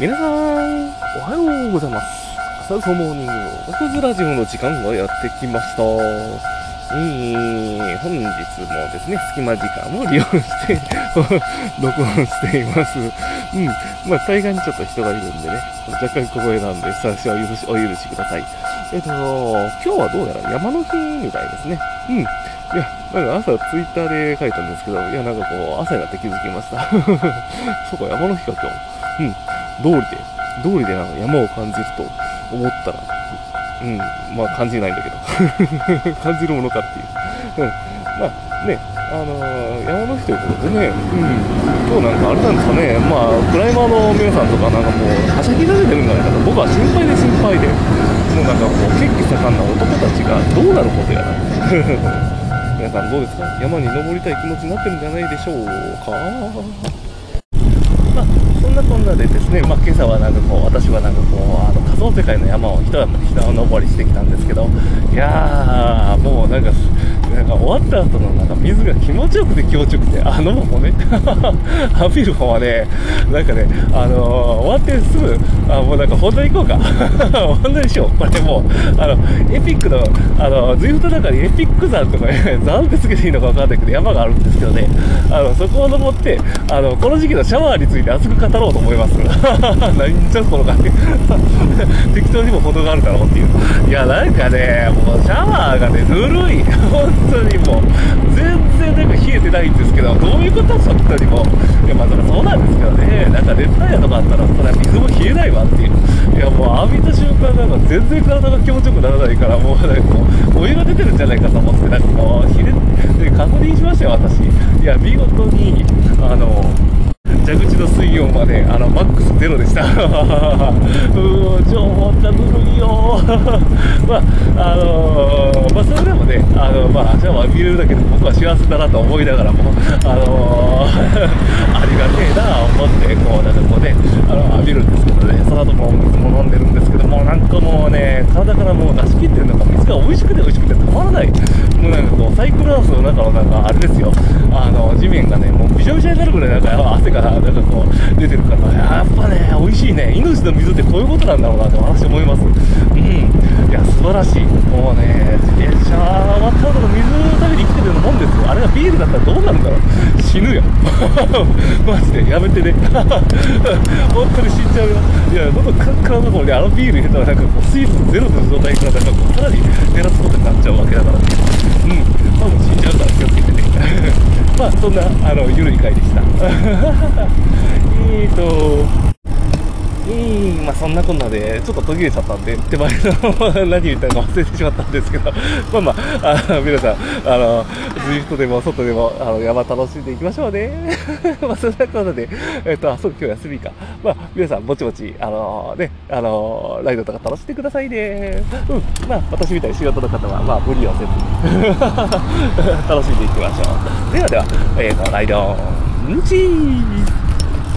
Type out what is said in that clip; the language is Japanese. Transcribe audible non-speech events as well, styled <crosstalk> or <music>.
皆さん、おはようございます。朝ソモーニングのオクズラジオの時間がやってきました。えー、本日もですね、隙間時間を利用して <laughs> 録音しています。うん。まあ、大概にちょっと人がいるんでね、若干小声なんで、最初は許しお許しください。えっ、と、今日はどうやら山の日みたいですね。うん。いや、なんか朝ツイッターで書いたんですけど、いや、なんかこう、朝になって気づきました。<laughs> そうか、山の日か今日。うん。道理で、道理でなんか山を感じると思ったら、うん、まあ感じないんだけど、<laughs> 感じるものかっていう。うん、まあね、あのー、山の日ということでね、うん、今日なんかあれなんですかね、まあ、クライマーの皆さんとかなんかもう、はしゃぎられてるんじゃないかと、僕は心配で心配で、もうなんかこう、血気盛んな男たちがどうなることやら。<laughs> 皆さんどうですか？山に登りたい気持ちになってるんじゃないでしょうか、でですね、まあ、今朝はなんかこう、私はなんかこう、あの仮想世界の山を一山一山登りしてきたんですけど、いやー、もうなんか、なんか終わった後のなんか水が気持ちよくて気持ちよくて、あのもね、浴びる方はね、なんかね、あのー、終わってすぐ、あ、もうなんか本当に行こうか。<laughs> 本当にしよう。これもう、あの、エピックの、あの、ズイフトの中にエピック山とかね、山ってつけていいのかわかんないけど、山があるんですけどね、あの、そこを登って、あの、この時期のシャワーについて熱く語ろうと思います。何じゃこの感じ。<laughs> 適当にも程があるだろうっていう。いや、なんかね、もうシャワーがね、ぬるい。<laughs> 本当にもう、全然なんか冷えてないんですけど、どういうこと本当にもう。いや、まあ、それそうなんですけどね、なんか熱帯夜とかあったら、それは水も冷えないわっていう。いや、もう浴びた瞬間なんか全然体が気持ちよくならないから、もうなんかこう、お湯が出てるんじゃないかと思って、なんかもう、ひれ、確認しましたよ、私。いや、見事に、あの、蛇口の水温まで、あの、マックスゼロでした。<laughs> うーん、超ほんとぬるいよ <laughs> まあ、あのー、まあ、それでもね、あの、まあ、シャワー浴びれるだけで僕は幸せだなと思いながらも、あのー、<laughs> ありがてえな思って、こう、なんかこうね、あの、浴びるんですけどね、その後もお水も飲んでるんですけども、なんかもうね、体からもう出し切ってるのか、水が美味しくて美味しくてたまらない。もうなんかこう、サイクルハウスの中のなんか、あれですよ、あの、地面がね、もうびしょびしょになるぐらいなんか汗が、なんかこう、出てるから、やっぱね、美味しいね。命の水ってこういうことなんだろうなと私思います。うん。いや、素晴らしい。もうね、自転車終わった後の水食べに生きてるようなもんですよ。あれがビールだったらどうなるんだろう。死ぬよ。<laughs> マジで、やめてね。<laughs> 本当に死んじゃうよ。いや、喉カンカンのところにあのビール入れたら、なんかこう、水分ゼロの状態から、なんかこう、さらにテラスことになっちゃうわけだからね。うん。まあ、もう死んじゃうから気をつけてね。まあ、そんな、あの、緩い回でした。<laughs> えーと、えー、まあそんなこんなで、ちょっと途切れちゃったんで、手前の何言ったか忘れてしまったんですけど、<laughs> まあまあ、あの皆さん、あの、ズイフトでも外でも、あの、山楽しんでいきましょうね。<laughs> まあそんなこんなで、えっ、と、あ、そう、今日休みか。まあ、皆さん、ぼちぼち、あのね、あのライドとか楽しんでくださいね。うん、まあ、私みたいに仕事の方は、まあ、無理はせずに、<laughs> 楽しんでいきましょう。ではでは、えっ、と、ライドン、チー